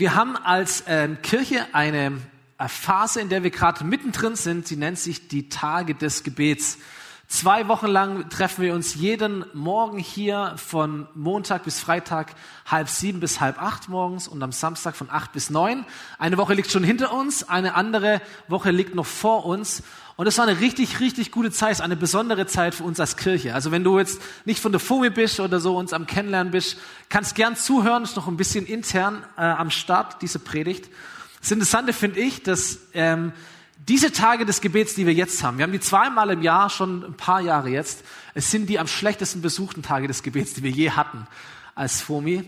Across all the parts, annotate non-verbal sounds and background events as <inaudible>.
Wir haben als äh, Kirche eine Phase, in der wir gerade mittendrin sind. Sie nennt sich die Tage des Gebets. Zwei Wochen lang treffen wir uns jeden Morgen hier von Montag bis Freitag halb sieben bis halb acht morgens und am Samstag von acht bis neun. Eine Woche liegt schon hinter uns, eine andere Woche liegt noch vor uns. Und es war eine richtig, richtig gute Zeit, eine besondere Zeit für uns als Kirche. Also wenn du jetzt nicht von der FOMI bist oder so uns am Kennenlernen bist, kannst gern zuhören, ist noch ein bisschen intern äh, am Start, diese Predigt. Das Interessante finde ich, dass ähm, diese Tage des Gebets, die wir jetzt haben, wir haben die zweimal im Jahr, schon ein paar Jahre jetzt, es sind die am schlechtesten besuchten Tage des Gebets, die wir je hatten als FOMI.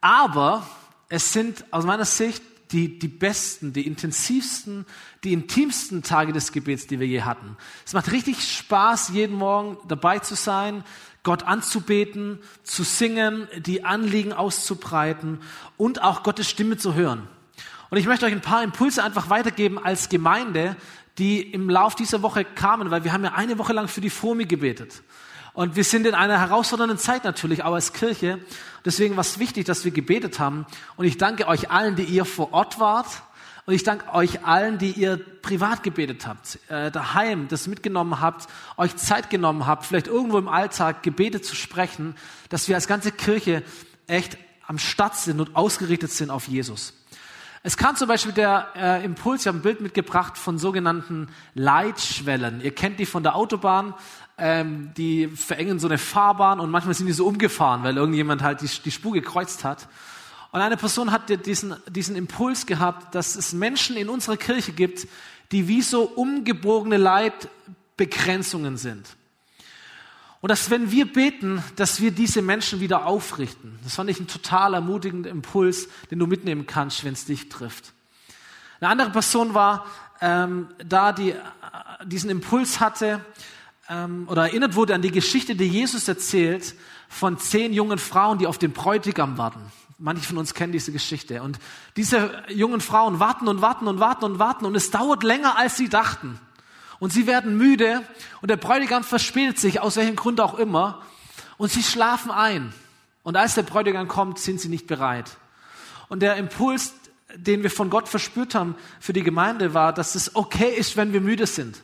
Aber es sind aus meiner Sicht die, die besten, die intensivsten, die intimsten Tage des Gebets, die wir je hatten. Es macht richtig Spaß, jeden Morgen dabei zu sein, Gott anzubeten, zu singen, die Anliegen auszubreiten und auch Gottes Stimme zu hören. Und ich möchte euch ein paar Impulse einfach weitergeben als Gemeinde, die im Lauf dieser Woche kamen, weil wir haben ja eine Woche lang für die FOMI gebetet. Und wir sind in einer herausfordernden Zeit natürlich, auch als Kirche. Deswegen war es wichtig, dass wir gebetet haben. Und ich danke euch allen, die ihr vor Ort wart. Und ich danke euch allen, die ihr privat gebetet habt, äh, daheim das mitgenommen habt, euch Zeit genommen habt, vielleicht irgendwo im Alltag Gebete zu sprechen, dass wir als ganze Kirche echt am Start sind und ausgerichtet sind auf Jesus. Es kam zum Beispiel der äh, Impuls, ich habe ein Bild mitgebracht von sogenannten Leitschwellen. Ihr kennt die von der Autobahn, ähm, die verengen so eine Fahrbahn und manchmal sind die so umgefahren, weil irgendjemand halt die, die Spur gekreuzt hat. Und eine Person hat diesen, diesen Impuls gehabt, dass es Menschen in unserer Kirche gibt, die wie so umgebogene Leitbegrenzungen sind. Und dass wenn wir beten, dass wir diese Menschen wieder aufrichten. Das fand ich ein total ermutigender Impuls, den du mitnehmen kannst, wenn es dich trifft. Eine andere Person war ähm, da, die äh, diesen Impuls hatte ähm, oder erinnert wurde an die Geschichte, die Jesus erzählt von zehn jungen Frauen, die auf den Bräutigam warten. Manche von uns kennen diese Geschichte. Und diese jungen Frauen warten und warten und warten und warten und es dauert länger, als sie dachten und sie werden müde und der Bräutigam verspätet sich, aus welchem Grund auch immer, und sie schlafen ein. Und als der Bräutigam kommt, sind sie nicht bereit. Und der Impuls, den wir von Gott verspürt haben für die Gemeinde, war, dass es okay ist, wenn wir müde sind.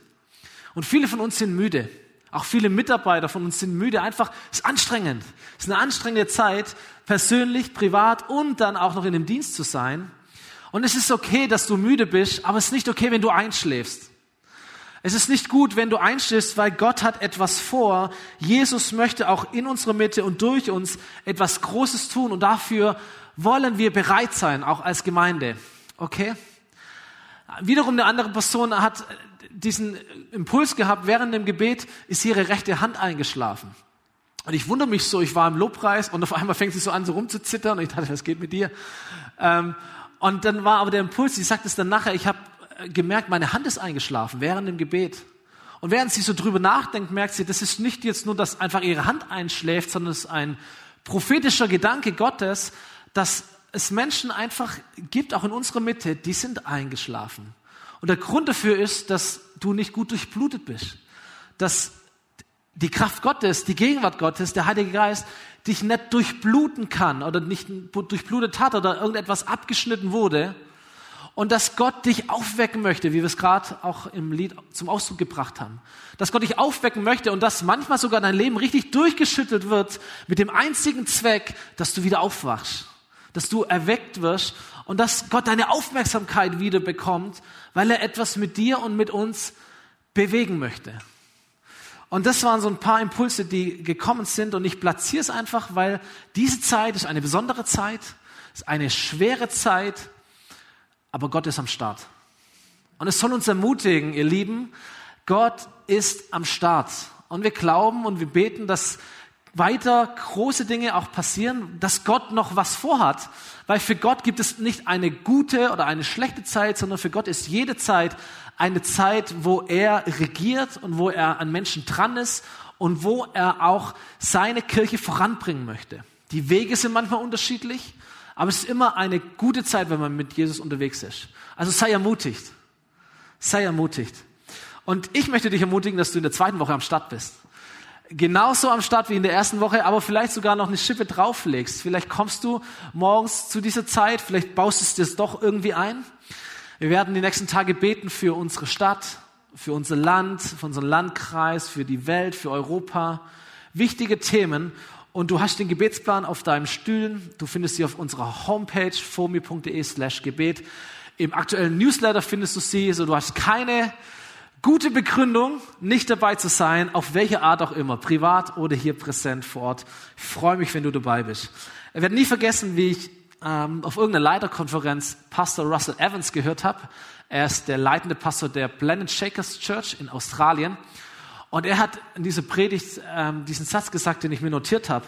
Und viele von uns sind müde. Auch viele Mitarbeiter von uns sind müde. Einfach, es ist anstrengend. Es ist eine anstrengende Zeit, persönlich, privat und dann auch noch in dem Dienst zu sein. Und es ist okay, dass du müde bist, aber es ist nicht okay, wenn du einschläfst. Es ist nicht gut, wenn du einstehst, weil Gott hat etwas vor. Jesus möchte auch in unserer Mitte und durch uns etwas Großes tun und dafür wollen wir bereit sein, auch als Gemeinde. Okay? Wiederum eine andere Person hat diesen Impuls gehabt, während dem Gebet ist ihre rechte Hand eingeschlafen. Und ich wundere mich so, ich war im Lobpreis und auf einmal fängt sie so an, so rumzuzittern und ich dachte, was geht mit dir? Ähm, und dann war aber der Impuls, sie sagt es dann nachher, ich habe gemerkt, meine Hand ist eingeschlafen während dem Gebet. Und während sie so drüber nachdenkt, merkt sie, das ist nicht jetzt nur, dass einfach ihre Hand einschläft, sondern es ist ein prophetischer Gedanke Gottes, dass es Menschen einfach gibt, auch in unserer Mitte, die sind eingeschlafen. Und der Grund dafür ist, dass du nicht gut durchblutet bist. Dass die Kraft Gottes, die Gegenwart Gottes, der Heilige Geist, dich nicht durchbluten kann oder nicht durchblutet hat oder irgendetwas abgeschnitten wurde, und dass Gott dich aufwecken möchte, wie wir es gerade auch im Lied zum Ausdruck gebracht haben. Dass Gott dich aufwecken möchte und dass manchmal sogar dein Leben richtig durchgeschüttelt wird mit dem einzigen Zweck, dass du wieder aufwachst, dass du erweckt wirst und dass Gott deine Aufmerksamkeit wieder bekommt, weil er etwas mit dir und mit uns bewegen möchte. Und das waren so ein paar Impulse, die gekommen sind und ich platziere es einfach, weil diese Zeit ist eine besondere Zeit, ist eine schwere Zeit, aber Gott ist am Start. Und es soll uns ermutigen, ihr Lieben, Gott ist am Start. Und wir glauben und wir beten, dass weiter große Dinge auch passieren, dass Gott noch was vorhat. Weil für Gott gibt es nicht eine gute oder eine schlechte Zeit, sondern für Gott ist jede Zeit eine Zeit, wo er regiert und wo er an Menschen dran ist und wo er auch seine Kirche voranbringen möchte. Die Wege sind manchmal unterschiedlich, aber es ist immer eine gute Zeit, wenn man mit Jesus unterwegs ist. Also sei ermutigt. Sei ermutigt. Und ich möchte dich ermutigen, dass du in der zweiten Woche am Start bist. Genauso am Start wie in der ersten Woche, aber vielleicht sogar noch eine Schippe drauflegst. Vielleicht kommst du morgens zu dieser Zeit, vielleicht baust du es dir doch irgendwie ein. Wir werden die nächsten Tage beten für unsere Stadt, für unser Land, für unseren Landkreis, für die Welt, für Europa. Wichtige Themen. Und du hast den Gebetsplan auf deinem Stühlen. Du findest sie auf unserer Homepage fomi.de slash Gebet. Im aktuellen Newsletter findest du sie. So, du hast keine gute Begründung, nicht dabei zu sein, auf welche Art auch immer, privat oder hier präsent vor Ort. Ich freue mich, wenn du dabei bist. Ich werde nie vergessen, wie ich ähm, auf irgendeiner Leiterkonferenz Pastor Russell Evans gehört habe. Er ist der leitende Pastor der Blended Shakers Church in Australien. Und er hat in dieser Predigt ähm, diesen Satz gesagt, den ich mir notiert habe.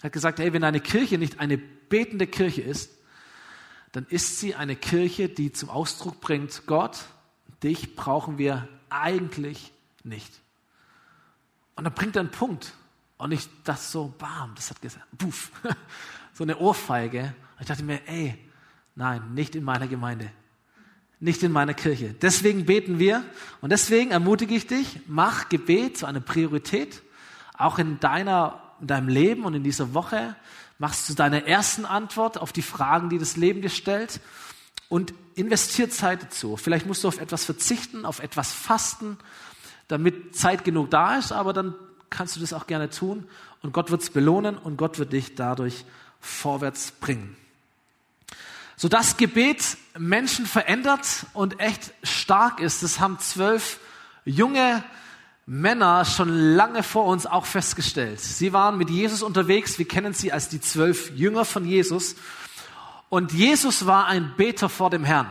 Er hat gesagt, hey, wenn eine Kirche nicht eine betende Kirche ist, dann ist sie eine Kirche, die zum Ausdruck bringt, Gott, dich brauchen wir eigentlich nicht. Und dann bringt er einen Punkt. Und ich dachte so, bam, das hat gesagt, puff, <laughs> so eine Ohrfeige. Und ich dachte mir, ey, nein, nicht in meiner Gemeinde. Nicht in meiner Kirche. Deswegen beten wir und deswegen ermutige ich dich, mach Gebet zu einer Priorität, auch in deiner, in deinem Leben und in dieser Woche. Machst du deine ersten Antwort auf die Fragen, die das Leben dir stellt und investiert Zeit dazu. Vielleicht musst du auf etwas verzichten, auf etwas fasten, damit Zeit genug da ist, aber dann kannst du das auch gerne tun und Gott wird es belohnen und Gott wird dich dadurch vorwärts bringen. So das Gebet Menschen verändert und echt stark ist, das haben zwölf junge Männer schon lange vor uns auch festgestellt. Sie waren mit Jesus unterwegs, wir kennen sie als die zwölf Jünger von Jesus und Jesus war ein Beter vor dem Herrn.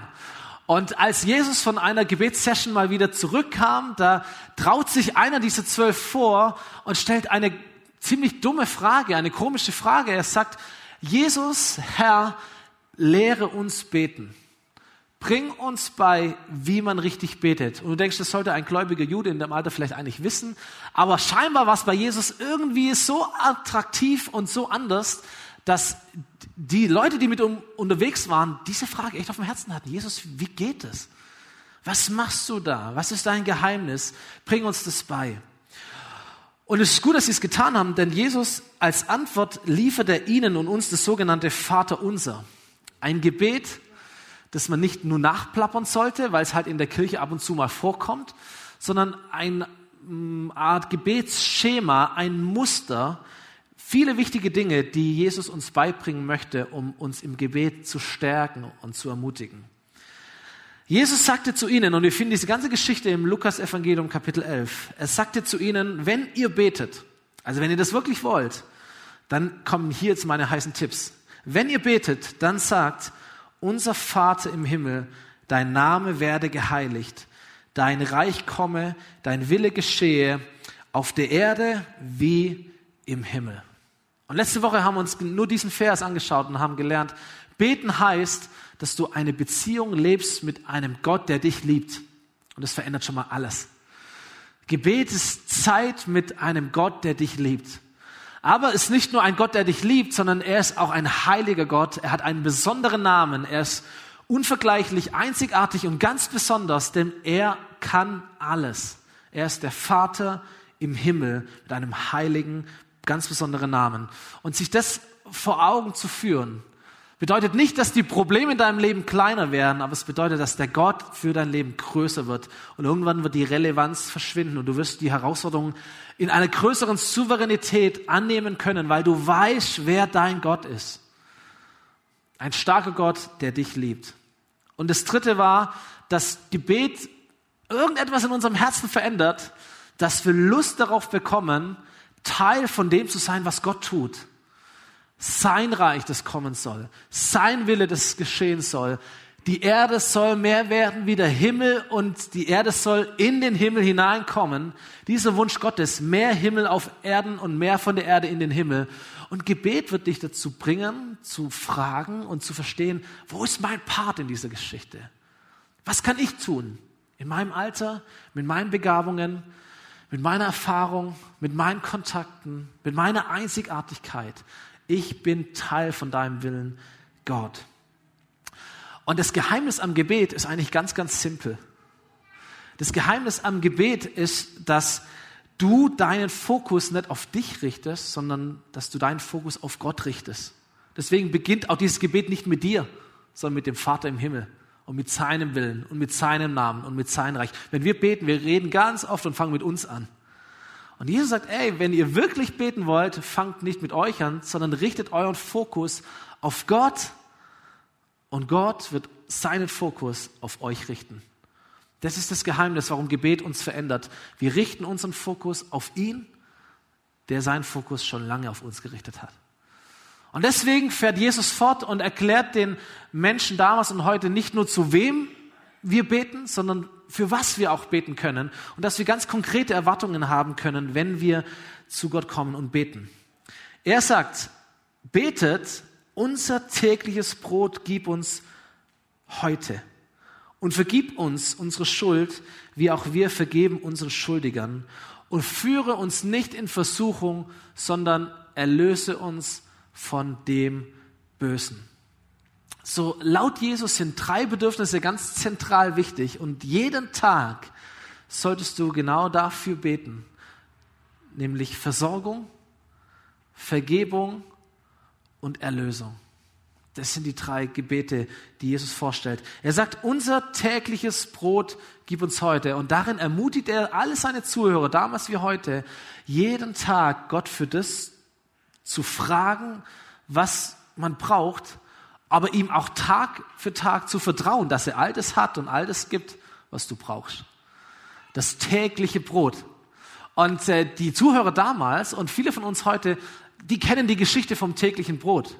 Und als Jesus von einer Gebetssession mal wieder zurückkam, da traut sich einer dieser zwölf vor und stellt eine ziemlich dumme Frage, eine komische Frage. Er sagt, Jesus, Herr, lehre uns beten. Bring uns bei, wie man richtig betet. Und du denkst, das sollte ein gläubiger Jude in dem Alter vielleicht eigentlich wissen. Aber scheinbar war es bei Jesus irgendwie so attraktiv und so anders, dass die Leute, die mit um, unterwegs waren, diese Frage echt auf dem Herzen hatten. Jesus, wie geht es? Was machst du da? Was ist dein Geheimnis? Bring uns das bei. Und es ist gut, dass sie es getan haben, denn Jesus als Antwort liefert er ihnen und uns das sogenannte Vaterunser. Ein Gebet, das man nicht nur nachplappern sollte, weil es halt in der Kirche ab und zu mal vorkommt, sondern eine mm, Art Gebetsschema, ein Muster, Viele wichtige Dinge, die Jesus uns beibringen möchte, um uns im Gebet zu stärken und zu ermutigen. Jesus sagte zu ihnen, und wir finden diese ganze Geschichte im Lukas-Evangelium Kapitel 11, er sagte zu ihnen, wenn ihr betet, also wenn ihr das wirklich wollt, dann kommen hier jetzt meine heißen Tipps. Wenn ihr betet, dann sagt, unser Vater im Himmel, dein Name werde geheiligt, dein Reich komme, dein Wille geschehe, auf der Erde wie im Himmel. Und letzte Woche haben wir uns nur diesen Vers angeschaut und haben gelernt, beten heißt, dass du eine Beziehung lebst mit einem Gott, der dich liebt. Und das verändert schon mal alles. Gebet ist Zeit mit einem Gott, der dich liebt. Aber es ist nicht nur ein Gott, der dich liebt, sondern er ist auch ein heiliger Gott. Er hat einen besonderen Namen. Er ist unvergleichlich, einzigartig und ganz besonders, denn er kann alles. Er ist der Vater im Himmel mit einem heiligen, ganz besondere Namen. Und sich das vor Augen zu führen, bedeutet nicht, dass die Probleme in deinem Leben kleiner werden, aber es bedeutet, dass der Gott für dein Leben größer wird. Und irgendwann wird die Relevanz verschwinden und du wirst die Herausforderungen in einer größeren Souveränität annehmen können, weil du weißt, wer dein Gott ist. Ein starker Gott, der dich liebt. Und das dritte war, dass Gebet irgendetwas in unserem Herzen verändert, dass wir Lust darauf bekommen, Teil von dem zu sein, was Gott tut. Sein Reich, das kommen soll. Sein Wille, das geschehen soll. Die Erde soll mehr werden wie der Himmel und die Erde soll in den Himmel hineinkommen. Dieser Wunsch Gottes, mehr Himmel auf Erden und mehr von der Erde in den Himmel. Und Gebet wird dich dazu bringen, zu fragen und zu verstehen, wo ist mein Part in dieser Geschichte? Was kann ich tun? In meinem Alter, mit meinen Begabungen, mit meiner Erfahrung, mit meinen Kontakten, mit meiner Einzigartigkeit. Ich bin Teil von deinem Willen, Gott. Und das Geheimnis am Gebet ist eigentlich ganz, ganz simpel. Das Geheimnis am Gebet ist, dass du deinen Fokus nicht auf dich richtest, sondern dass du deinen Fokus auf Gott richtest. Deswegen beginnt auch dieses Gebet nicht mit dir, sondern mit dem Vater im Himmel und mit seinem Willen und mit seinem Namen und mit seinem Reich. Wenn wir beten, wir reden ganz oft und fangen mit uns an. Und Jesus sagt, ey, wenn ihr wirklich beten wollt, fangt nicht mit euch an, sondern richtet euren Fokus auf Gott und Gott wird seinen Fokus auf euch richten. Das ist das Geheimnis, warum Gebet uns verändert. Wir richten unseren Fokus auf ihn, der seinen Fokus schon lange auf uns gerichtet hat. Und deswegen fährt Jesus fort und erklärt den Menschen damals und heute nicht nur zu wem wir beten, sondern für was wir auch beten können und dass wir ganz konkrete Erwartungen haben können, wenn wir zu Gott kommen und beten. Er sagt, betet, unser tägliches Brot gib uns heute und vergib uns unsere Schuld, wie auch wir vergeben unseren Schuldigern und führe uns nicht in Versuchung, sondern erlöse uns von dem Bösen. So laut Jesus sind drei Bedürfnisse ganz zentral wichtig und jeden Tag solltest du genau dafür beten, nämlich Versorgung, Vergebung und Erlösung. Das sind die drei Gebete, die Jesus vorstellt. Er sagt, unser tägliches Brot gib uns heute. Und darin ermutigt er alle seine Zuhörer, damals wie heute, jeden Tag Gott für das zu fragen, was man braucht, aber ihm auch Tag für Tag zu vertrauen, dass er all das hat und all das gibt, was du brauchst. Das tägliche Brot. Und äh, die Zuhörer damals und viele von uns heute, die kennen die Geschichte vom täglichen Brot.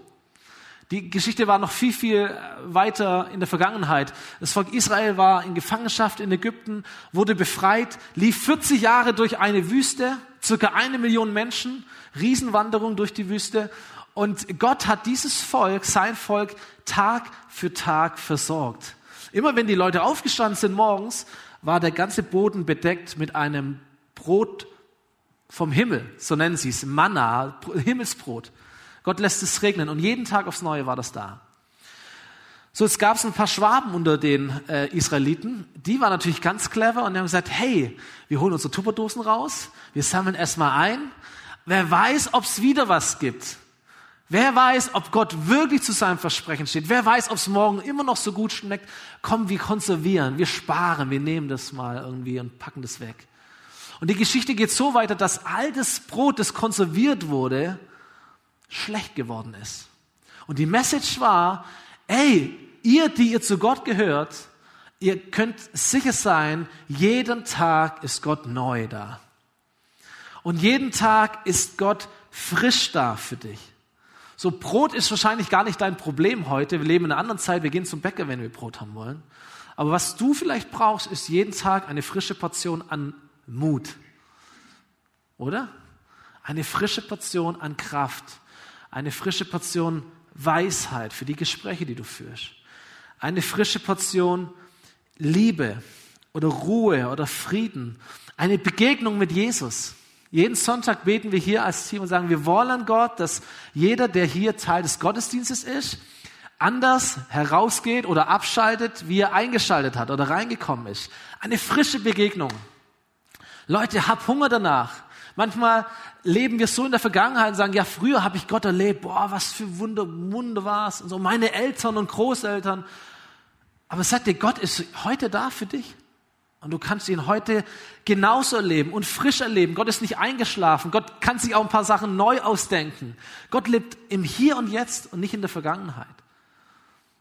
Die Geschichte war noch viel, viel weiter in der Vergangenheit. Das Volk Israel war in Gefangenschaft in Ägypten, wurde befreit, lief 40 Jahre durch eine Wüste, circa eine Million Menschen, Riesenwanderung durch die Wüste. Und Gott hat dieses Volk, sein Volk, Tag für Tag versorgt. Immer wenn die Leute aufgestanden sind morgens, war der ganze Boden bedeckt mit einem Brot vom Himmel, so nennen sie es, Manna, Himmelsbrot. Gott lässt es regnen und jeden Tag aufs Neue war das da. So, es gab ein paar Schwaben unter den äh, Israeliten, die waren natürlich ganz clever und die haben gesagt, hey, wir holen unsere Tupperdosen raus, wir sammeln erstmal ein, wer weiß, ob es wieder was gibt. Wer weiß, ob Gott wirklich zu seinem Versprechen steht. Wer weiß, ob es morgen immer noch so gut schmeckt. Komm, wir konservieren, wir sparen, wir nehmen das mal irgendwie und packen das weg. Und die Geschichte geht so weiter, dass all das Brot, das konserviert wurde, schlecht geworden ist. Und die Message war, ey, ihr, die ihr zu Gott gehört, ihr könnt sicher sein, jeden Tag ist Gott neu da. Und jeden Tag ist Gott frisch da für dich. So Brot ist wahrscheinlich gar nicht dein Problem heute. Wir leben in einer anderen Zeit. Wir gehen zum Bäcker, wenn wir Brot haben wollen. Aber was du vielleicht brauchst, ist jeden Tag eine frische Portion an Mut. Oder? Eine frische Portion an Kraft eine frische Portion Weisheit für die Gespräche, die du führst. Eine frische Portion Liebe oder Ruhe oder Frieden. Eine Begegnung mit Jesus. Jeden Sonntag beten wir hier als Team und sagen, wir wollen Gott, dass jeder, der hier Teil des Gottesdienstes ist, anders herausgeht oder abschaltet, wie er eingeschaltet hat oder reingekommen ist. Eine frische Begegnung. Leute, hab Hunger danach. Manchmal leben wir so in der Vergangenheit und sagen, ja, früher habe ich Gott erlebt, boah, was für Wunder, Wunder war es. Und so meine Eltern und Großeltern. Aber sag dir, Gott ist heute da für dich. Und du kannst ihn heute genauso erleben und frisch erleben. Gott ist nicht eingeschlafen. Gott kann sich auch ein paar Sachen neu ausdenken. Gott lebt im Hier und Jetzt und nicht in der Vergangenheit.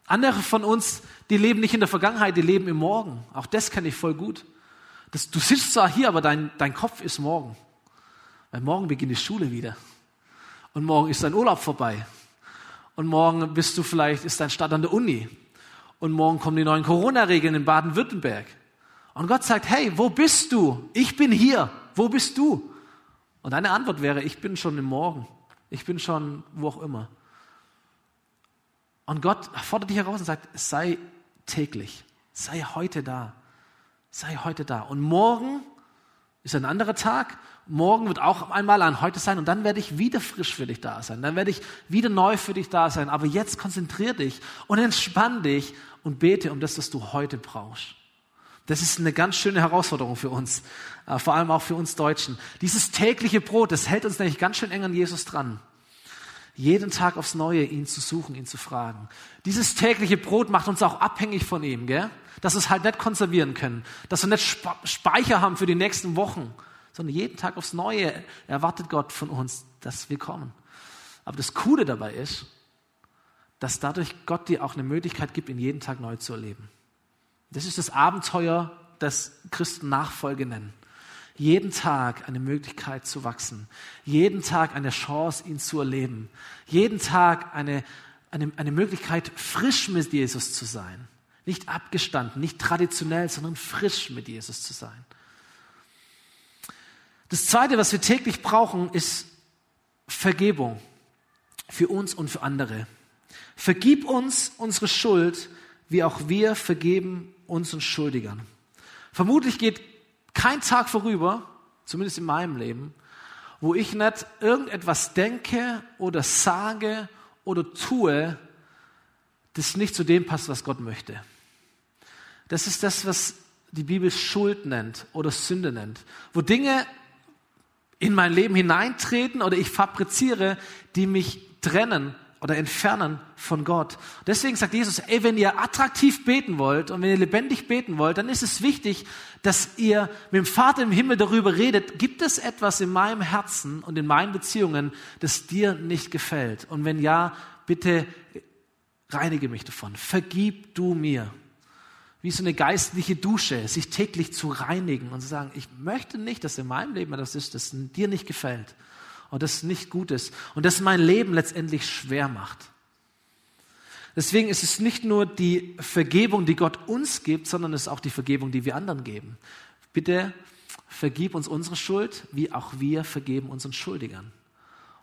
Andere von uns, die leben nicht in der Vergangenheit, die leben im Morgen. Auch das kenne ich voll gut. Das, du sitzt zwar hier, aber dein, dein Kopf ist morgen. Weil morgen beginnt die Schule wieder. Und morgen ist dein Urlaub vorbei. Und morgen bist du vielleicht, ist dein Start an der Uni. Und morgen kommen die neuen Corona-Regeln in Baden-Württemberg. Und Gott sagt, hey, wo bist du? Ich bin hier. Wo bist du? Und deine Antwort wäre, ich bin schon im Morgen. Ich bin schon wo auch immer. Und Gott fordert dich heraus und sagt, sei täglich. Sei heute da. Sei heute da. Und morgen ist ein anderer Tag. Morgen wird auch einmal ein heute sein und dann werde ich wieder frisch für dich da sein. Dann werde ich wieder neu für dich da sein. Aber jetzt konzentrier dich und entspann dich und bete um das, was du heute brauchst. Das ist eine ganz schöne Herausforderung für uns, äh, vor allem auch für uns Deutschen. Dieses tägliche Brot, das hält uns nämlich ganz schön eng an Jesus dran. Jeden Tag aufs Neue ihn zu suchen, ihn zu fragen. Dieses tägliche Brot macht uns auch abhängig von ihm, gell? dass wir es halt nicht konservieren können, dass wir nicht Speicher haben für die nächsten Wochen, sondern jeden Tag aufs Neue erwartet Gott von uns, dass wir kommen. Aber das Coole dabei ist, dass dadurch Gott dir auch eine Möglichkeit gibt, ihn jeden Tag neu zu erleben. Das ist das Abenteuer, das Christen Nachfolge nennen. Jeden Tag eine Möglichkeit zu wachsen. Jeden Tag eine Chance, ihn zu erleben. Jeden Tag eine, eine, eine Möglichkeit, frisch mit Jesus zu sein. Nicht abgestanden, nicht traditionell, sondern frisch mit Jesus zu sein. Das Zweite, was wir täglich brauchen, ist Vergebung für uns und für andere. Vergib uns unsere Schuld, wie auch wir vergeben unseren Schuldigern. Vermutlich geht kein Tag vorüber, zumindest in meinem Leben, wo ich nicht irgendetwas denke oder sage oder tue, das nicht zu dem passt, was Gott möchte. Das ist das, was die Bibel Schuld nennt oder Sünde nennt. Wo Dinge in mein Leben hineintreten oder ich fabriziere, die mich trennen oder entfernen von Gott. Deswegen sagt Jesus, ey, wenn ihr attraktiv beten wollt und wenn ihr lebendig beten wollt, dann ist es wichtig, dass ihr mit dem Vater im Himmel darüber redet, gibt es etwas in meinem Herzen und in meinen Beziehungen, das dir nicht gefällt? Und wenn ja, bitte reinige mich davon. Vergib du mir wie so eine geistliche Dusche, sich täglich zu reinigen und zu sagen, ich möchte nicht, dass in meinem Leben etwas ist, das dir nicht gefällt und das nicht gut ist und das mein Leben letztendlich schwer macht. Deswegen ist es nicht nur die Vergebung, die Gott uns gibt, sondern es ist auch die Vergebung, die wir anderen geben. Bitte vergib uns unsere Schuld, wie auch wir vergeben unseren Schuldigern.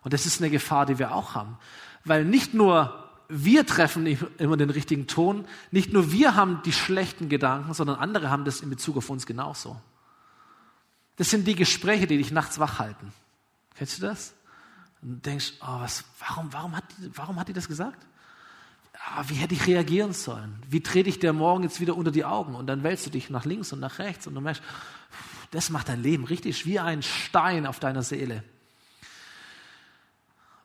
Und das ist eine Gefahr, die wir auch haben. Weil nicht nur wir treffen immer den richtigen Ton. Nicht nur wir haben die schlechten Gedanken, sondern andere haben das in Bezug auf uns genauso. Das sind die Gespräche, die dich nachts wach halten. Kennst du das? Und denkst, oh, was, warum, warum, hat, warum hat die das gesagt? Ah, wie hätte ich reagieren sollen? Wie trete ich der morgen jetzt wieder unter die Augen? Und dann wälzt du dich nach links und nach rechts und du merkst, das macht dein Leben richtig wie ein Stein auf deiner Seele.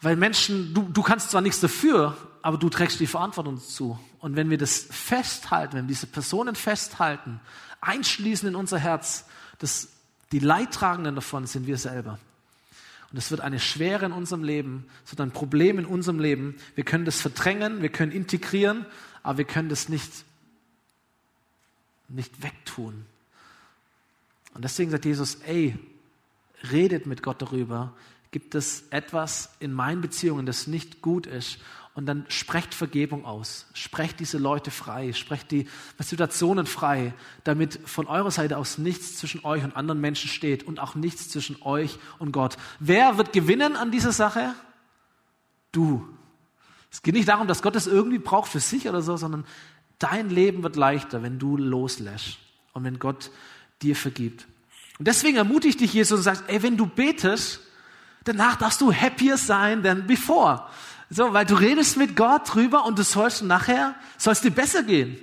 Weil Menschen, du, du kannst zwar nichts dafür, aber du trägst die Verantwortung zu. Und wenn wir das festhalten, wenn wir diese Personen festhalten, einschließen in unser Herz, das, die Leidtragenden davon sind wir selber. Und es wird eine Schwere in unserem Leben, es wird ein Problem in unserem Leben. Wir können das verdrängen, wir können integrieren, aber wir können das nicht, nicht wegtun. Und deswegen sagt Jesus, ey, redet mit Gott darüber, Gibt es etwas in meinen Beziehungen, das nicht gut ist? Und dann sprecht Vergebung aus. Sprecht diese Leute frei. Sprecht die Situationen frei, damit von eurer Seite aus nichts zwischen euch und anderen Menschen steht und auch nichts zwischen euch und Gott. Wer wird gewinnen an dieser Sache? Du. Es geht nicht darum, dass Gott es irgendwie braucht für sich oder so, sondern dein Leben wird leichter, wenn du loslässt und wenn Gott dir vergibt. Und deswegen ermutigt dich Jesus und sagt, ey, wenn du betest, danach darfst du happier sein than before. So, weil du redest mit Gott drüber und du sollst nachher, sollst dir besser gehen.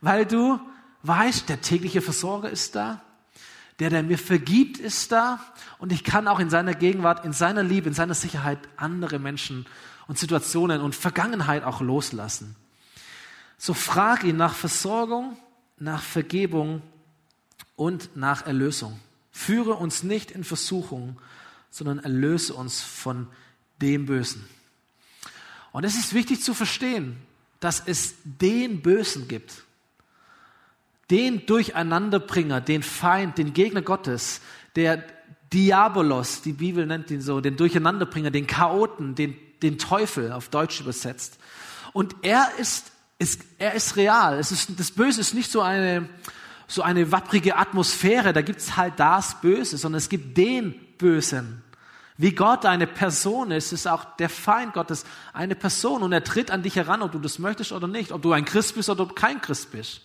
Weil du weißt, der tägliche Versorger ist da, der, der mir vergibt, ist da und ich kann auch in seiner Gegenwart, in seiner Liebe, in seiner Sicherheit andere Menschen und Situationen und Vergangenheit auch loslassen. So frag ihn nach Versorgung, nach Vergebung und nach Erlösung. Führe uns nicht in Versuchung, sondern erlöse uns von dem Bösen. Und es ist wichtig zu verstehen, dass es den Bösen gibt, den Durcheinanderbringer, den Feind, den Gegner Gottes, der Diabolos, die Bibel nennt ihn so, den Durcheinanderbringer, den Chaoten, den, den Teufel auf Deutsch übersetzt. Und er ist, ist, er ist real. Es ist, das Böse ist nicht so eine, so eine wapprige Atmosphäre, da gibt es halt das Böse, sondern es gibt den Bösen. Wie Gott eine Person ist, ist auch der Feind Gottes eine Person und er tritt an dich heran, ob du das möchtest oder nicht, ob du ein Christ bist oder kein Christ bist.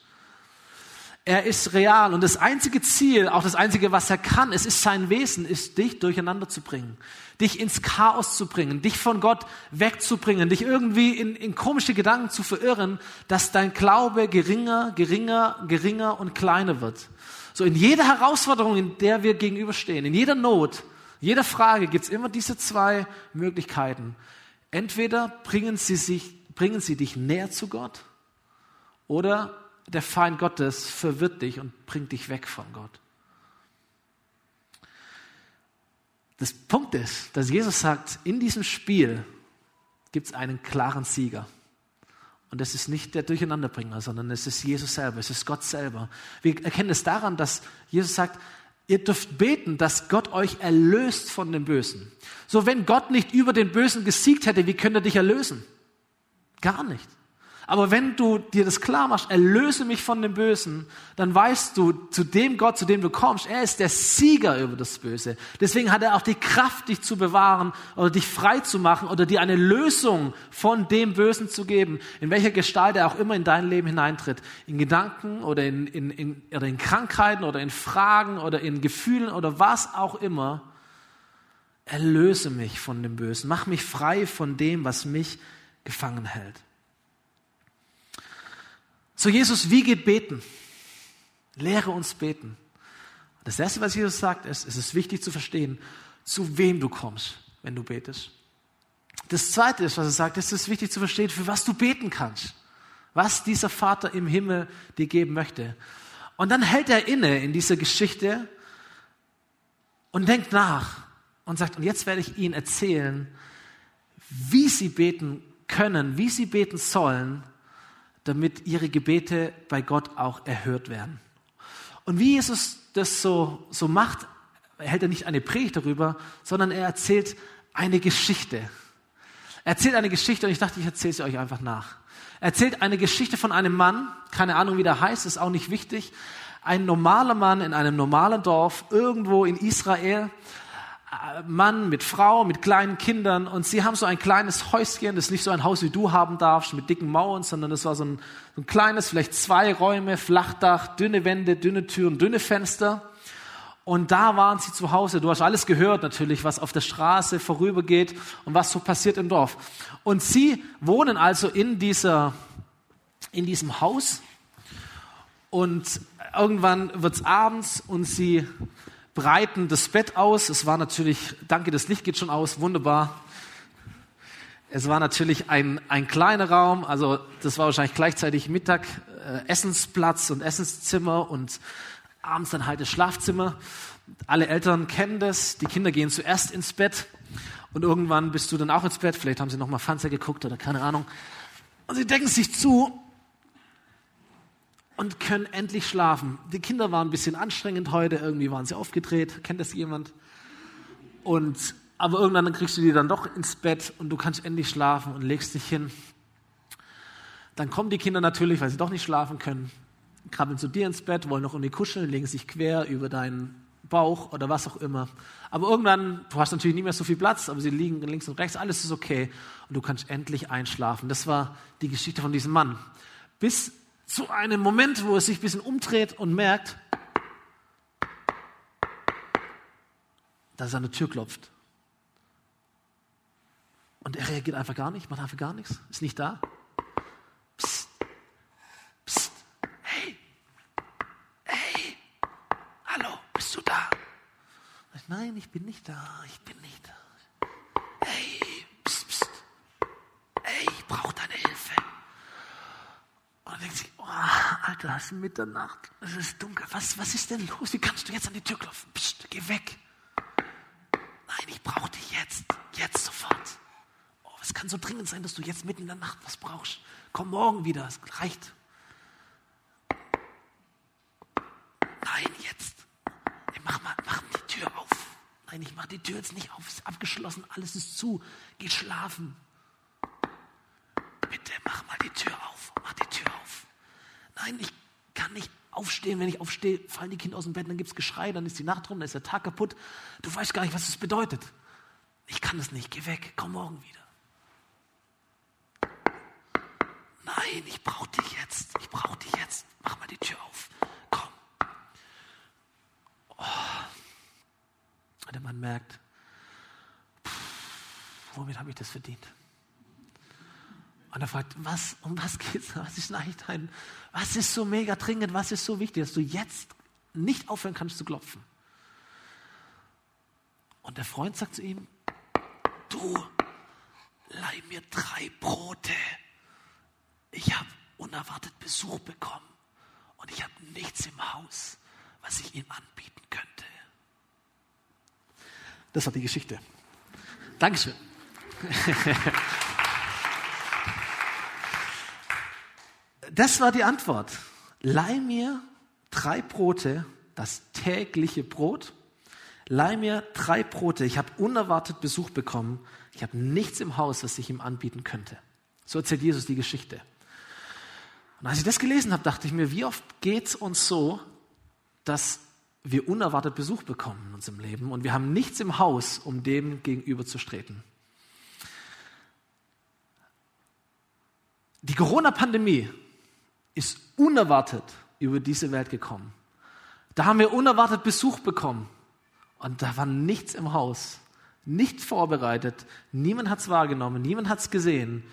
Er ist real und das einzige Ziel, auch das einzige, was er kann, es ist sein Wesen, ist dich durcheinander zu bringen, dich ins Chaos zu bringen, dich von Gott wegzubringen, dich irgendwie in, in komische Gedanken zu verirren, dass dein Glaube geringer, geringer, geringer und kleiner wird. So in jeder Herausforderung, in der wir gegenüberstehen, in jeder Not, jeder Frage gibt es immer diese zwei Möglichkeiten. Entweder bringen sie, sich, bringen sie dich näher zu Gott oder der Feind Gottes verwirrt dich und bringt dich weg von Gott. Das Punkt ist, dass Jesus sagt, in diesem Spiel gibt es einen klaren Sieger. Und das ist nicht der Durcheinanderbringer, sondern es ist Jesus selber, es ist Gott selber. Wir erkennen es daran, dass Jesus sagt, ihr dürft beten, dass Gott euch erlöst von dem Bösen. So, wenn Gott nicht über den Bösen gesiegt hätte, wie könnte er dich erlösen? Gar nicht. Aber wenn du dir das klar machst, erlöse mich von dem Bösen, dann weißt du, zu dem Gott, zu dem du kommst, er ist der Sieger über das Böse. Deswegen hat er auch die Kraft, dich zu bewahren oder dich frei zu machen oder dir eine Lösung von dem Bösen zu geben, in welcher Gestalt er auch immer in dein Leben hineintritt. In Gedanken oder in, in, in, oder in Krankheiten oder in Fragen oder in Gefühlen oder was auch immer. Erlöse mich von dem Bösen. Mach mich frei von dem, was mich gefangen hält. So Jesus, wie geht beten? Lehre uns beten. Das Erste, was Jesus sagt, ist, es ist wichtig zu verstehen, zu wem du kommst, wenn du betest. Das Zweite ist, was er sagt, es ist wichtig zu verstehen, für was du beten kannst. Was dieser Vater im Himmel dir geben möchte. Und dann hält er inne in dieser Geschichte und denkt nach und sagt, und jetzt werde ich Ihnen erzählen, wie Sie beten können, wie Sie beten sollen, damit ihre Gebete bei Gott auch erhört werden. Und wie Jesus das so, so macht, hält er nicht eine Predigt darüber, sondern er erzählt eine Geschichte. Er erzählt eine Geschichte und ich dachte, ich erzähle sie euch einfach nach. Er erzählt eine Geschichte von einem Mann, keine Ahnung, wie der heißt, ist auch nicht wichtig. Ein normaler Mann in einem normalen Dorf irgendwo in Israel Mann mit Frau, mit kleinen Kindern und sie haben so ein kleines Häuschen, das ist nicht so ein Haus, wie du haben darfst, mit dicken Mauern, sondern das war so ein, so ein kleines, vielleicht zwei Räume, Flachdach, dünne Wände, dünne Türen, dünne Fenster. Und da waren sie zu Hause. Du hast alles gehört natürlich, was auf der Straße vorübergeht und was so passiert im Dorf. Und sie wohnen also in dieser, in diesem Haus und irgendwann wird's abends und sie breiten das Bett aus. Es war natürlich, danke, das Licht geht schon aus, wunderbar. Es war natürlich ein, ein kleiner Raum, also das war wahrscheinlich gleichzeitig Mittag, äh, Essensplatz und Essenszimmer und abends dann halt das Schlafzimmer. Alle Eltern kennen das, die Kinder gehen zuerst ins Bett und irgendwann bist du dann auch ins Bett, vielleicht haben sie noch mal Fernseher geguckt oder keine Ahnung. Und sie decken sich zu und können endlich schlafen. Die Kinder waren ein bisschen anstrengend heute, irgendwie waren sie aufgedreht. Kennt das jemand? Und, aber irgendwann kriegst du die dann doch ins Bett und du kannst endlich schlafen und legst dich hin. Dann kommen die Kinder natürlich, weil sie doch nicht schlafen können, krabbeln zu dir ins Bett, wollen noch irgendwie kuscheln, legen sich quer über deinen Bauch oder was auch immer. Aber irgendwann, du hast natürlich nicht mehr so viel Platz, aber sie liegen links und rechts, alles ist okay und du kannst endlich einschlafen. Das war die Geschichte von diesem Mann. Bis zu einem Moment, wo er sich ein bisschen umdreht und merkt, dass er an der Tür klopft. Und er reagiert einfach gar nicht, macht einfach gar nichts, ist nicht da. Psst, psst, hey, hey, hallo, bist du da? Nein, ich bin nicht da, ich bin nicht da. Alter, es ist Mitternacht, es ist dunkel. Was, was ist denn los? Wie kannst du jetzt an die Tür klopfen? Psst, geh weg. Nein, ich brauche dich jetzt. Jetzt sofort. Oh, es kann so dringend sein, dass du jetzt mitten in der Nacht was brauchst. Komm morgen wieder, es reicht. Nein, jetzt. Hey, mach mal, mach die Tür auf. Nein, ich mach die Tür jetzt nicht auf. Es ist abgeschlossen, alles ist zu. Geh schlafen. Bitte mach mal die Tür auf. Mach die Tür. Nein, ich kann nicht aufstehen. Wenn ich aufstehe, fallen die Kinder aus dem Bett, dann gibt es Geschrei, dann ist die Nacht rum, dann ist der Tag kaputt. Du weißt gar nicht, was es bedeutet. Ich kann das nicht, geh weg, komm morgen wieder. Nein, ich brauche dich jetzt, ich brauche dich jetzt. Mach mal die Tür auf, komm. Oh. Und der Mann merkt, pff, womit habe ich das verdient? Und er fragt, was, um was geht's? Was ist dein, was ist so mega dringend, was ist so wichtig, dass du jetzt nicht aufhören kannst zu klopfen? Und der Freund sagt zu ihm, du, leih mir drei Brote. Ich habe unerwartet Besuch bekommen und ich habe nichts im Haus, was ich ihm anbieten könnte. Das war die Geschichte. Dankeschön. <laughs> Das war die Antwort. Leih mir drei Brote, das tägliche Brot. Leih mir drei Brote. Ich habe unerwartet Besuch bekommen. Ich habe nichts im Haus, was ich ihm anbieten könnte. So erzählt Jesus die Geschichte. Und als ich das gelesen habe, dachte ich mir, wie oft geht es uns so, dass wir unerwartet Besuch bekommen in unserem Leben und wir haben nichts im Haus, um dem gegenüber zu treten. Die Corona-Pandemie ist unerwartet über diese Welt gekommen. Da haben wir unerwartet Besuch bekommen und da war nichts im Haus, nicht vorbereitet, niemand hat es wahrgenommen, niemand hat es gesehen,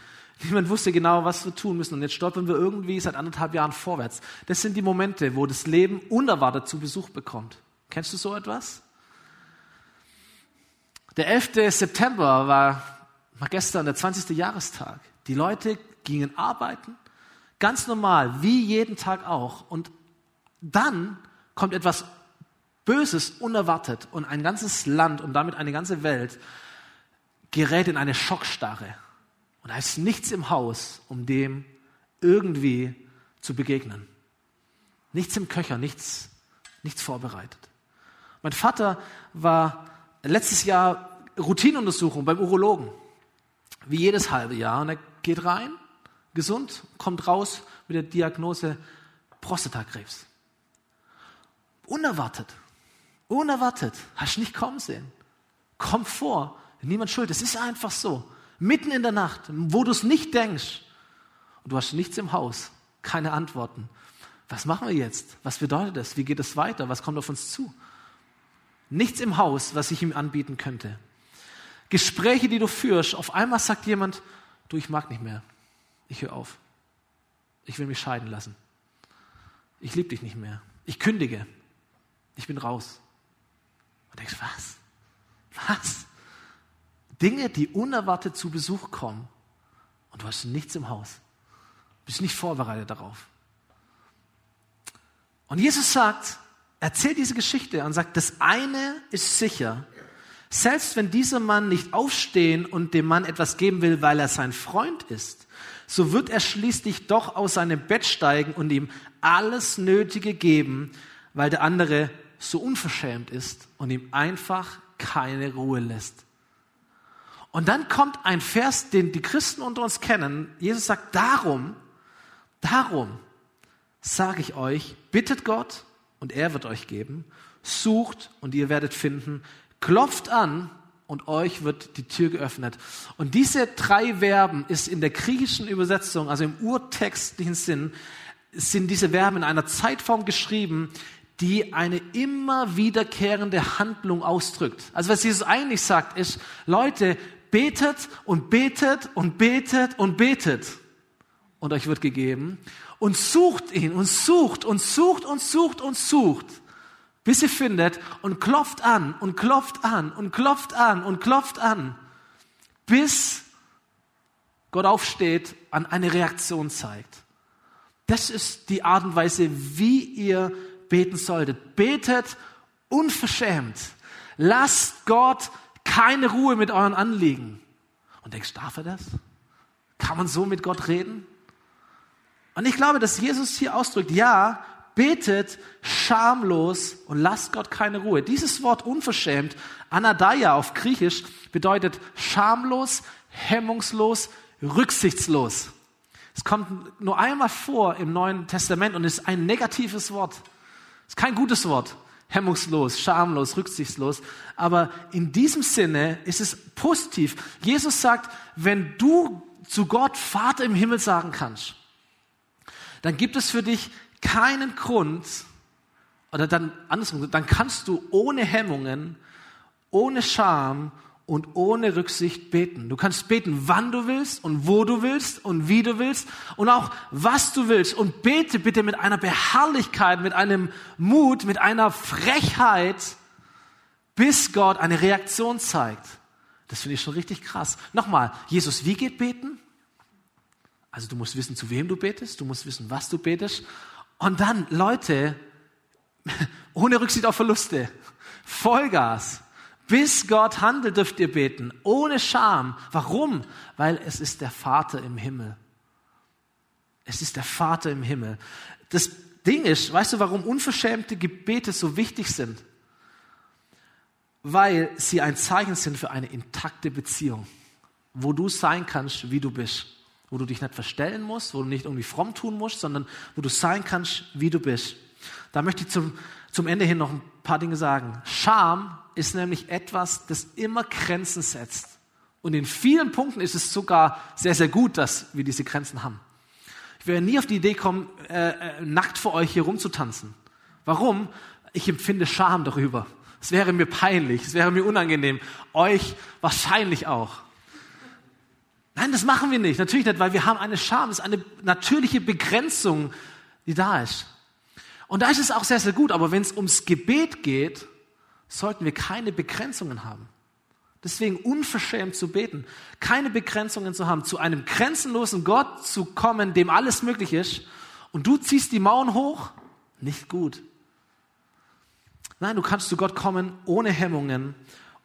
niemand wusste genau, was wir tun müssen und jetzt stolpern wir irgendwie seit anderthalb Jahren vorwärts. Das sind die Momente, wo das Leben unerwartet zu Besuch bekommt. Kennst du so etwas? Der 11. September war, war gestern der 20. Jahrestag. Die Leute gingen arbeiten, Ganz normal, wie jeden Tag auch. Und dann kommt etwas Böses unerwartet und ein ganzes Land und damit eine ganze Welt gerät in eine Schockstarre. Und da ist nichts im Haus, um dem irgendwie zu begegnen. Nichts im Köcher, nichts, nichts vorbereitet. Mein Vater war letztes Jahr Routinenuntersuchung beim Urologen. Wie jedes halbe Jahr. Und er geht rein gesund, kommt raus mit der Diagnose Prostatakrebs. Unerwartet. Unerwartet. Hast nicht kommen sehen. Kommt vor. Niemand schuld. Es ist einfach so. Mitten in der Nacht, wo du es nicht denkst. Und du hast nichts im Haus. Keine Antworten. Was machen wir jetzt? Was bedeutet das? Wie geht es weiter? Was kommt auf uns zu? Nichts im Haus, was ich ihm anbieten könnte. Gespräche, die du führst, auf einmal sagt jemand, du, ich mag nicht mehr ich höre auf. Ich will mich scheiden lassen. Ich liebe dich nicht mehr. Ich kündige. Ich bin raus. Und denkst, was? Was? Dinge, die unerwartet zu Besuch kommen und du hast nichts im Haus. Bist nicht vorbereitet darauf. Und Jesus sagt, erzählt diese Geschichte und sagt, das eine ist sicher. Selbst wenn dieser Mann nicht aufstehen und dem Mann etwas geben will, weil er sein Freund ist, so wird er schließlich doch aus seinem Bett steigen und ihm alles Nötige geben, weil der andere so unverschämt ist und ihm einfach keine Ruhe lässt. Und dann kommt ein Vers, den die Christen unter uns kennen. Jesus sagt, darum, darum sage ich euch, bittet Gott und er wird euch geben, sucht und ihr werdet finden, klopft an und euch wird die Tür geöffnet. Und diese drei Verben ist in der griechischen Übersetzung, also im urtextlichen Sinn, sind diese Verben in einer Zeitform geschrieben, die eine immer wiederkehrende Handlung ausdrückt. Also was Jesus eigentlich sagt, ist, Leute, betet und betet und betet und betet und euch wird gegeben und sucht ihn und sucht und sucht und sucht und sucht bis sie findet und klopft an und klopft an und klopft an und klopft an, bis Gott aufsteht, an eine Reaktion zeigt. Das ist die Art und Weise, wie ihr beten solltet. Betet unverschämt. Lasst Gott keine Ruhe mit euren Anliegen. Und denkst, darf er das? Kann man so mit Gott reden? Und ich glaube, dass Jesus hier ausdrückt, ja, betet schamlos und lasst Gott keine Ruhe. Dieses Wort unverschämt, Anadaya auf Griechisch, bedeutet schamlos, hemmungslos, rücksichtslos. Es kommt nur einmal vor im Neuen Testament und ist ein negatives Wort. Es ist kein gutes Wort. Hemmungslos, schamlos, rücksichtslos. Aber in diesem Sinne ist es positiv. Jesus sagt, wenn du zu Gott Vater im Himmel sagen kannst, dann gibt es für dich keinen Grund, oder dann andersrum, dann kannst du ohne Hemmungen, ohne Scham und ohne Rücksicht beten. Du kannst beten, wann du willst und wo du willst und wie du willst und auch was du willst. Und bete bitte mit einer Beharrlichkeit, mit einem Mut, mit einer Frechheit, bis Gott eine Reaktion zeigt. Das finde ich schon richtig krass. Nochmal, Jesus, wie geht beten? Also du musst wissen, zu wem du betest, du musst wissen, was du betest. Und dann, Leute, <laughs> ohne Rücksicht auf Verluste, Vollgas. Bis Gott handelt, dürft ihr beten, ohne Scham. Warum? Weil es ist der Vater im Himmel. Es ist der Vater im Himmel. Das Ding ist, weißt du, warum unverschämte Gebete so wichtig sind? Weil sie ein Zeichen sind für eine intakte Beziehung, wo du sein kannst, wie du bist. Wo du dich nicht verstellen musst, wo du nicht irgendwie fromm tun musst, sondern wo du sein kannst, wie du bist. Da möchte ich zum, zum Ende hin noch ein paar Dinge sagen. Scham ist nämlich etwas, das immer Grenzen setzt. Und in vielen Punkten ist es sogar sehr, sehr gut, dass wir diese Grenzen haben. Ich werde nie auf die Idee kommen, äh, äh, nackt vor euch hier rumzutanzen. Warum? Ich empfinde Scham darüber. Es wäre mir peinlich, es wäre mir unangenehm. Euch wahrscheinlich auch. Nein, das machen wir nicht. Natürlich nicht, weil wir haben eine Scham. Es ist eine natürliche Begrenzung, die da ist. Und da ist es auch sehr, sehr gut. Aber wenn es ums Gebet geht, sollten wir keine Begrenzungen haben. Deswegen unverschämt zu beten, keine Begrenzungen zu haben, zu einem grenzenlosen Gott zu kommen, dem alles möglich ist, und du ziehst die Mauern hoch, nicht gut. Nein, du kannst zu Gott kommen ohne Hemmungen,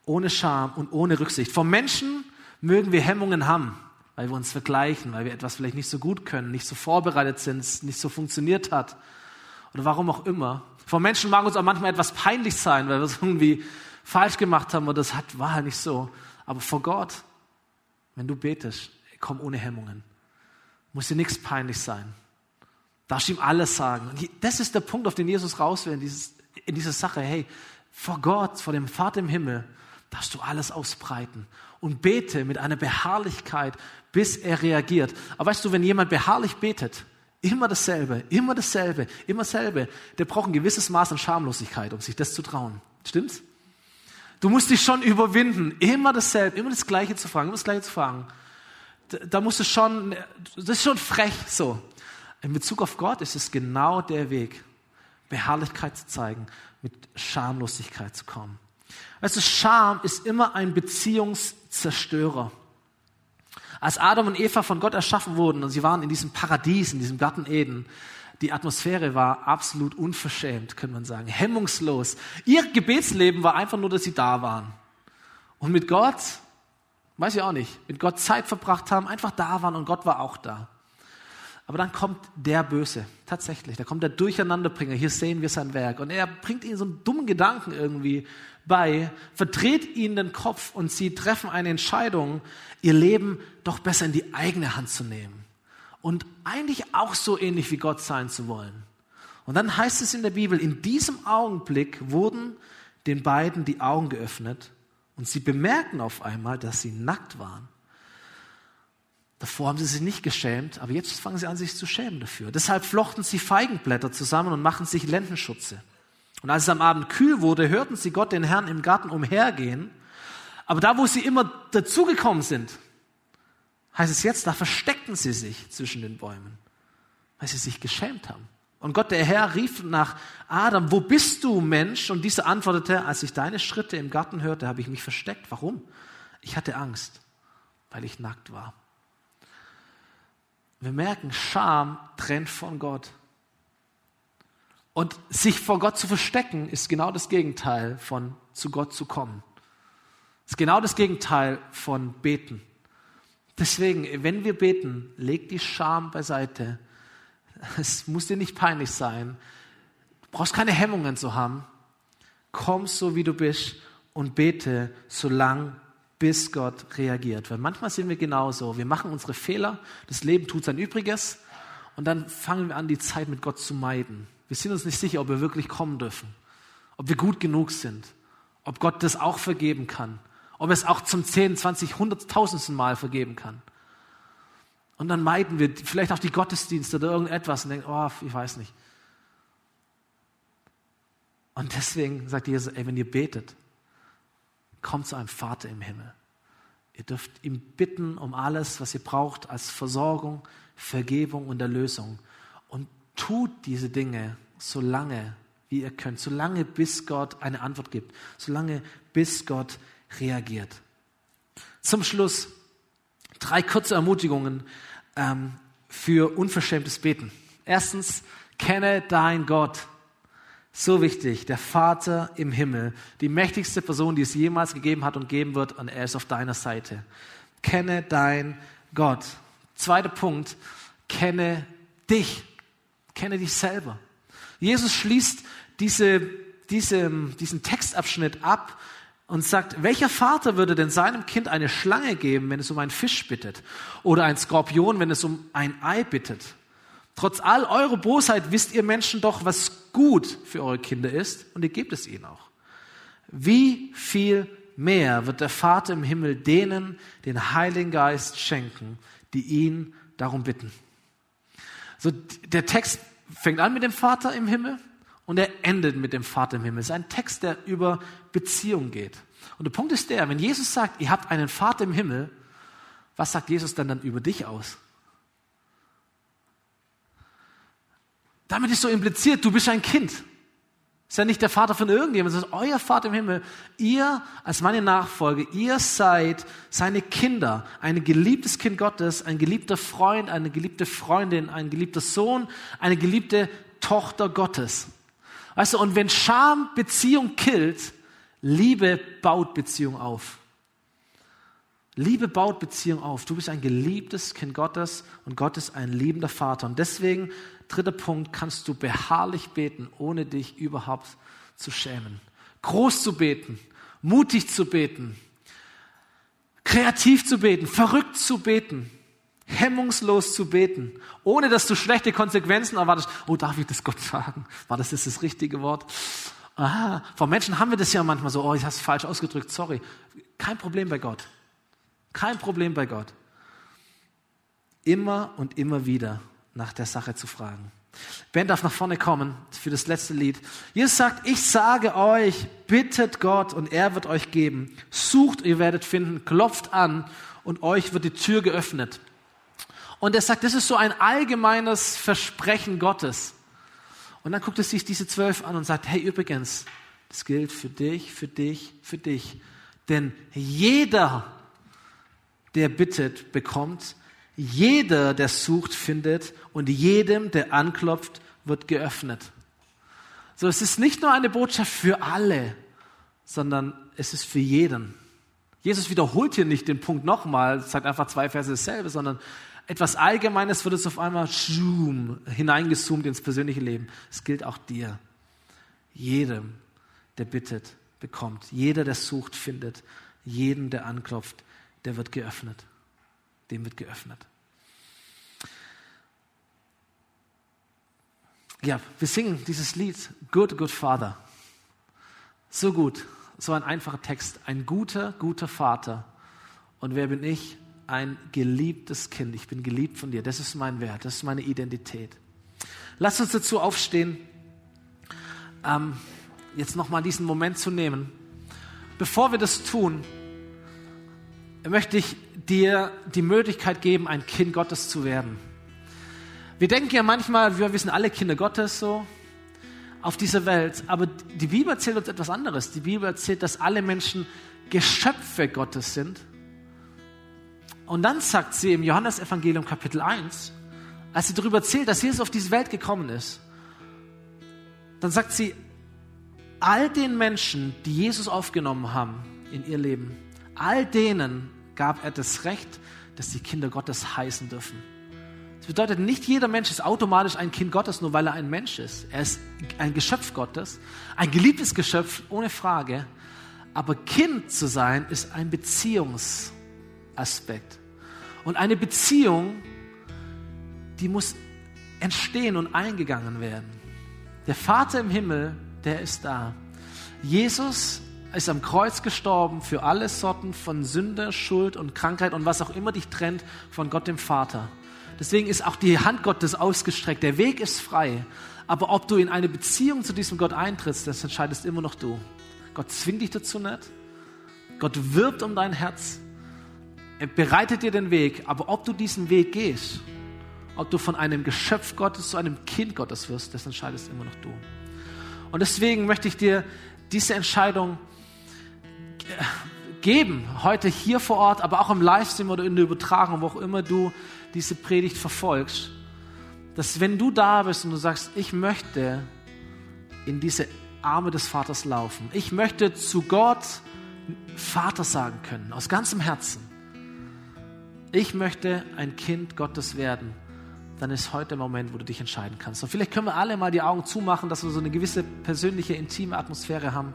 ohne Scham und ohne Rücksicht. Vom Menschen mögen wir Hemmungen haben, weil wir uns vergleichen, weil wir etwas vielleicht nicht so gut können, nicht so vorbereitet sind, nicht so funktioniert hat oder warum auch immer. Vor Menschen mag uns auch manchmal etwas peinlich sein, weil wir es irgendwie falsch gemacht haben oder das hat, war halt nicht so. Aber vor Gott, wenn du betest, komm ohne Hemmungen. Muss dir nichts peinlich sein. Darfst ihm alles sagen. Und das ist der Punkt, auf den Jesus raus will in, dieses, in dieser Sache. Hey, vor Gott, vor dem Vater im Himmel, darfst du alles ausbreiten. Und bete mit einer Beharrlichkeit, bis er reagiert. Aber weißt du, wenn jemand beharrlich betet, Immer dasselbe, immer dasselbe, immer dasselbe. Der braucht ein gewisses Maß an Schamlosigkeit, um sich das zu trauen. Stimmt's? Du musst dich schon überwinden, immer dasselbe, immer das Gleiche zu fragen, immer das Gleiche zu fragen. Da, musst du schon, das ist schon frech so. In Bezug auf Gott ist es genau der Weg, Beharrlichkeit zu zeigen, mit Schamlosigkeit zu kommen. Weißt du, Scham ist immer ein Beziehungszerstörer. Als Adam und Eva von Gott erschaffen wurden und sie waren in diesem Paradies, in diesem Garten Eden, die Atmosphäre war absolut unverschämt, könnte man sagen, hemmungslos. Ihr Gebetsleben war einfach nur, dass sie da waren. Und mit Gott, weiß ich auch nicht, mit Gott Zeit verbracht haben, einfach da waren und Gott war auch da. Aber dann kommt der Böse, tatsächlich, da kommt der Durcheinanderbringer, hier sehen wir sein Werk. Und er bringt ihnen so einen dummen Gedanken irgendwie bei, verdreht ihnen den Kopf und sie treffen eine Entscheidung, ihr Leben doch besser in die eigene Hand zu nehmen. Und eigentlich auch so ähnlich wie Gott sein zu wollen. Und dann heißt es in der Bibel, in diesem Augenblick wurden den beiden die Augen geöffnet und sie bemerken auf einmal, dass sie nackt waren. Davor haben sie sich nicht geschämt, aber jetzt fangen sie an, sich zu schämen dafür. Deshalb flochten sie Feigenblätter zusammen und machen sich Lendenschutze. Und als es am Abend kühl wurde, hörten sie Gott den Herrn im Garten umhergehen. Aber da, wo sie immer dazugekommen sind, heißt es jetzt, da versteckten sie sich zwischen den Bäumen, weil sie sich geschämt haben. Und Gott, der Herr, rief nach Adam, wo bist du, Mensch? Und dieser antwortete, als ich deine Schritte im Garten hörte, habe ich mich versteckt. Warum? Ich hatte Angst, weil ich nackt war. Wir merken, Scham trennt von Gott. Und sich vor Gott zu verstecken, ist genau das Gegenteil von zu Gott zu kommen. Ist genau das Gegenteil von beten. Deswegen, wenn wir beten, leg die Scham beiseite. Es muss dir nicht peinlich sein. Du brauchst keine Hemmungen zu haben. Komm so, wie du bist und bete so lang, bis Gott reagiert. Weil manchmal sind wir genauso. Wir machen unsere Fehler, das Leben tut sein Übriges und dann fangen wir an, die Zeit mit Gott zu meiden. Wir sind uns nicht sicher, ob wir wirklich kommen dürfen, ob wir gut genug sind, ob Gott das auch vergeben kann, ob es auch zum 10, 20, 100.000. Mal vergeben kann. Und dann meiden wir vielleicht auch die Gottesdienste oder irgendetwas und denken, oh, ich weiß nicht. Und deswegen sagt Jesus, ey, wenn ihr betet, kommt zu einem Vater im Himmel. Ihr dürft ihm bitten um alles, was ihr braucht als Versorgung, Vergebung und Erlösung. Und tut diese Dinge so lange, wie ihr könnt, so lange, bis Gott eine Antwort gibt, so lange, bis Gott reagiert. Zum Schluss drei kurze Ermutigungen ähm, für unverschämtes Beten. Erstens, kenne dein Gott. So wichtig, der Vater im Himmel, die mächtigste Person, die es jemals gegeben hat und geben wird, und er ist auf deiner Seite. Kenne dein Gott. Zweiter Punkt, kenne dich. Kenne dich selber. Jesus schließt diese, diese, diesen Textabschnitt ab und sagt, welcher Vater würde denn seinem Kind eine Schlange geben, wenn es um einen Fisch bittet? Oder ein Skorpion, wenn es um ein Ei bittet? Trotz all eurer Bosheit wisst ihr Menschen doch, was gut für eure Kinder ist und ihr gebt es ihnen auch. Wie viel mehr wird der Vater im Himmel denen den Heiligen Geist schenken, die ihn darum bitten? So, der Text fängt an mit dem Vater im Himmel und er endet mit dem Vater im Himmel. Es ist ein Text, der über Beziehung geht. Und der Punkt ist der, wenn Jesus sagt, ihr habt einen Vater im Himmel, was sagt Jesus dann dann über dich aus? Damit ist so impliziert, du bist ein Kind. Ist ja nicht der Vater von irgendjemandem, sondern euer Vater im Himmel. Ihr als meine Nachfolge, ihr seid seine Kinder, ein geliebtes Kind Gottes, ein geliebter Freund, eine geliebte Freundin, ein geliebter Sohn, eine geliebte Tochter Gottes. Weißt du, und wenn Scham Beziehung killt, Liebe baut Beziehung auf. Liebe baut Beziehung auf. Du bist ein geliebtes Kind Gottes und Gott ist ein liebender Vater. Und deswegen, dritter Punkt, kannst du beharrlich beten, ohne dich überhaupt zu schämen. Groß zu beten, mutig zu beten, kreativ zu beten, verrückt zu beten, hemmungslos zu beten, ohne dass du schlechte Konsequenzen erwartest. Oh, darf ich das Gott sagen? War das jetzt das richtige Wort? Ah, vor Menschen haben wir das ja manchmal so, oh, ich habe es falsch ausgedrückt, sorry. Kein Problem bei Gott. Kein Problem bei Gott. Immer und immer wieder nach der Sache zu fragen. Ben darf nach vorne kommen für das letzte Lied. Jesus sagt, ich sage euch, bittet Gott und er wird euch geben. Sucht, ihr werdet finden, klopft an und euch wird die Tür geöffnet. Und er sagt, das ist so ein allgemeines Versprechen Gottes. Und dann guckt er sich diese zwölf an und sagt, hey übrigens, das gilt für dich, für dich, für dich. Denn jeder, der bittet, bekommt. Jeder, der sucht, findet. Und jedem, der anklopft, wird geöffnet. So, es ist nicht nur eine Botschaft für alle, sondern es ist für jeden. Jesus wiederholt hier nicht den Punkt nochmal, sagt einfach zwei Verse dasselbe, sondern etwas Allgemeines wird es auf einmal zoom, hineingezoomt ins persönliche Leben. Es gilt auch dir. Jedem, der bittet, bekommt. Jeder, der sucht, findet. Jedem, der anklopft, der wird geöffnet. Dem wird geöffnet. Ja, wir singen dieses Lied, Good, Good Father. So gut, so ein einfacher Text. Ein guter, guter Vater. Und wer bin ich? Ein geliebtes Kind. Ich bin geliebt von dir. Das ist mein Wert, das ist meine Identität. Lass uns dazu aufstehen, ähm, jetzt nochmal diesen Moment zu nehmen. Bevor wir das tun, möchte ich dir die Möglichkeit geben, ein Kind Gottes zu werden. Wir denken ja manchmal, wir wissen alle Kinder Gottes so auf dieser Welt, aber die Bibel erzählt uns etwas anderes. Die Bibel erzählt, dass alle Menschen Geschöpfe Gottes sind. Und dann sagt sie im Johannesevangelium Kapitel 1, als sie darüber erzählt, dass Jesus auf diese Welt gekommen ist, dann sagt sie, all den Menschen, die Jesus aufgenommen haben in ihr Leben, all denen gab er das Recht, dass sie Kinder Gottes heißen dürfen. Das bedeutet, nicht jeder Mensch ist automatisch ein Kind Gottes, nur weil er ein Mensch ist. Er ist ein Geschöpf Gottes, ein geliebtes Geschöpf, ohne Frage. Aber Kind zu sein, ist ein Beziehungsaspekt. Und eine Beziehung, die muss entstehen und eingegangen werden. Der Vater im Himmel, der ist da. Jesus ist am Kreuz gestorben für alle Sorten von Sünde, Schuld und Krankheit und was auch immer dich trennt von Gott dem Vater. Deswegen ist auch die Hand Gottes ausgestreckt. Der Weg ist frei. Aber ob du in eine Beziehung zu diesem Gott eintrittst, das entscheidest immer noch du. Gott zwingt dich dazu nicht. Gott wirbt um dein Herz. Er bereitet dir den Weg, aber ob du diesen Weg gehst, ob du von einem Geschöpf Gottes zu einem Kind Gottes wirst, das entscheidest immer noch du. Und deswegen möchte ich dir diese Entscheidung geben, heute hier vor Ort, aber auch im Livestream oder in der Übertragung, wo auch immer du diese Predigt verfolgst, dass wenn du da bist und du sagst, ich möchte in diese Arme des Vaters laufen, ich möchte zu Gott Vater sagen können, aus ganzem Herzen, ich möchte ein Kind Gottes werden, dann ist heute der Moment, wo du dich entscheiden kannst. Und vielleicht können wir alle mal die Augen zumachen, dass wir so eine gewisse persönliche, intime Atmosphäre haben.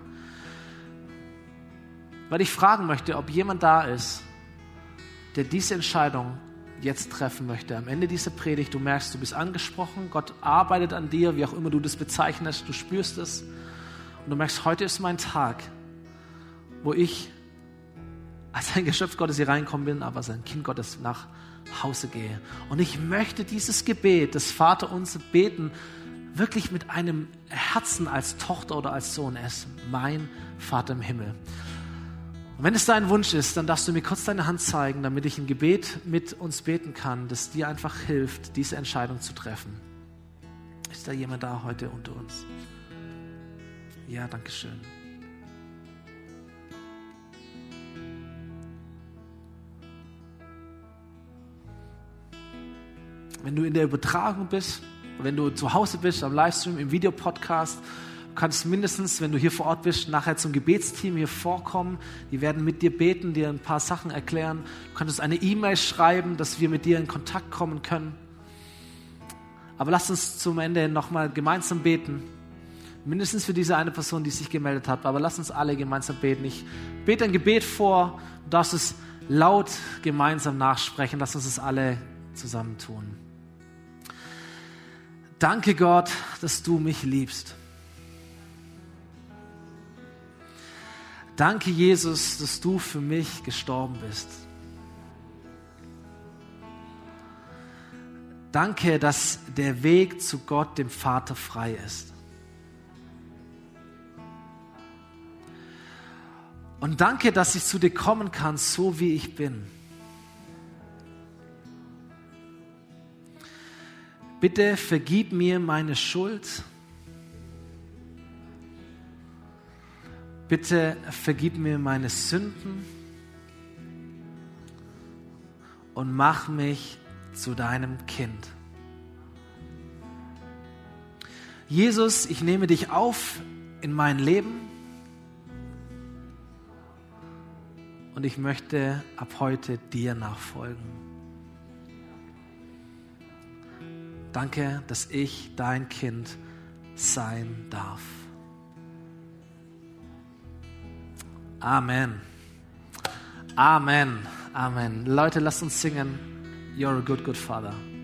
Weil ich fragen möchte, ob jemand da ist, der diese Entscheidung jetzt treffen möchte. Am Ende dieser Predigt, du merkst, du bist angesprochen, Gott arbeitet an dir, wie auch immer du das bezeichnest, du spürst es. Und du merkst, heute ist mein Tag, wo ich als ein <laughs> Geschöpf Gottes hier reinkommen bin, aber als ein Kind Gottes nach Hause gehe. Und ich möchte dieses Gebet, das Vater uns beten, wirklich mit einem Herzen als Tochter oder als Sohn. Ist mein Vater im Himmel. Und wenn es dein Wunsch ist, dann darfst du mir kurz deine Hand zeigen, damit ich ein Gebet mit uns beten kann, das dir einfach hilft, diese Entscheidung zu treffen. Ist da jemand da heute unter uns? Ja, danke schön. Wenn du in der Übertragung bist, wenn du zu Hause bist, am Livestream, im Videopodcast, kannst mindestens, wenn du hier vor Ort bist, nachher zum Gebetsteam hier vorkommen. Die werden mit dir beten, dir ein paar Sachen erklären. Du könntest eine E-Mail schreiben, dass wir mit dir in Kontakt kommen können. Aber lass uns zum Ende nochmal gemeinsam beten. Mindestens für diese eine Person, die sich gemeldet hat. Aber lass uns alle gemeinsam beten. Ich bete ein Gebet vor. Du darfst es laut gemeinsam nachsprechen. Lass uns es alle zusammen tun. Danke Gott, dass du mich liebst. Danke, Jesus, dass du für mich gestorben bist. Danke, dass der Weg zu Gott, dem Vater, frei ist. Und danke, dass ich zu dir kommen kann, so wie ich bin. Bitte vergib mir meine Schuld Bitte vergib mir meine Sünden und mach mich zu deinem Kind. Jesus, ich nehme dich auf in mein Leben und ich möchte ab heute dir nachfolgen. Danke, dass ich dein Kind sein darf. Amen. Amen. Amen. Leute, lasst uns singen. You're a good, good Father.